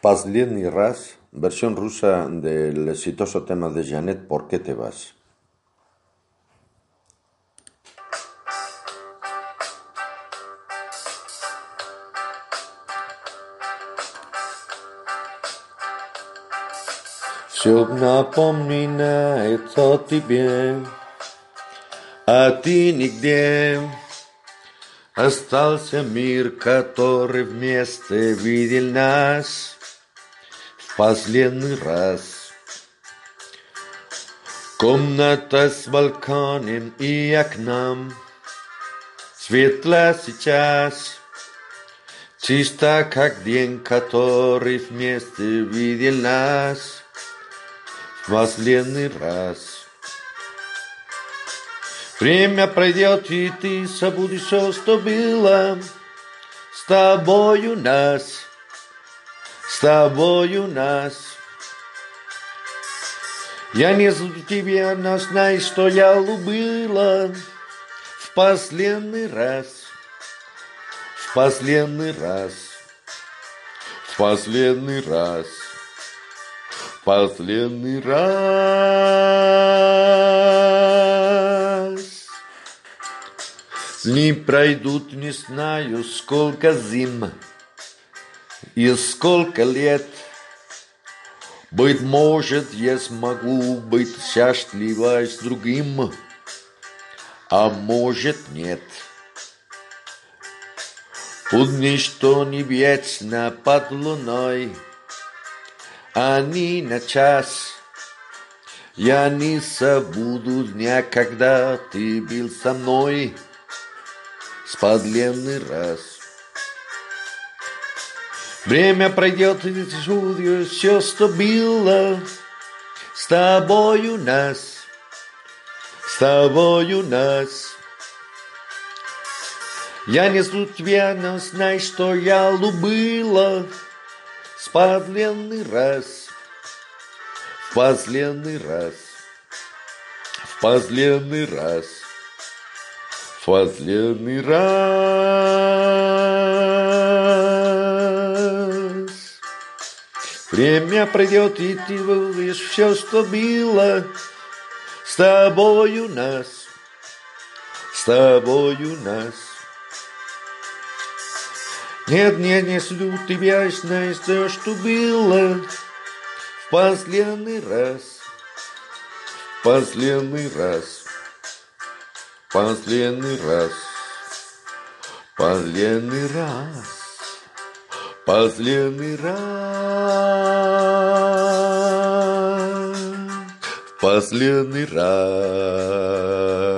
Последний раз, versión rusa del exitoso tema de Janet ¿Por qué te vas? Все напоминает о тебе, а ты нигде. Остался мир, который вместе видел нас в Последний раз. Комната с балконом и окном, светло сейчас, чисто как день, который вместе видел нас в последний раз. Время пройдет, и ты забудешь все, что было с тобою нас, с тобою нас. Я не забуду тебя, но знай, что я любила в последний раз, в последний раз, в последний раз, в последний раз. Дни пройдут, не знаю, сколько зим и сколько лет. Быть может, я смогу быть счастлива с другим, а может нет. Тут ничто не вечно под луной, они на час. Я не забуду дня, когда ты был со мной с подленный раз. Время пройдет, и чудо все, что было с тобою нас, с тобою нас. Я не жду тебя, но знай, что я любила с подленный раз, в последний раз, в последний раз. В последний раз. Время пройдет, и ты увидишь все, что было с тобою нас, с тобою нас. Нет, нет, не жду тебя, знай, все, что было в последний раз, в последний раз. Последний раз, последний раз, последний раз, последний раз.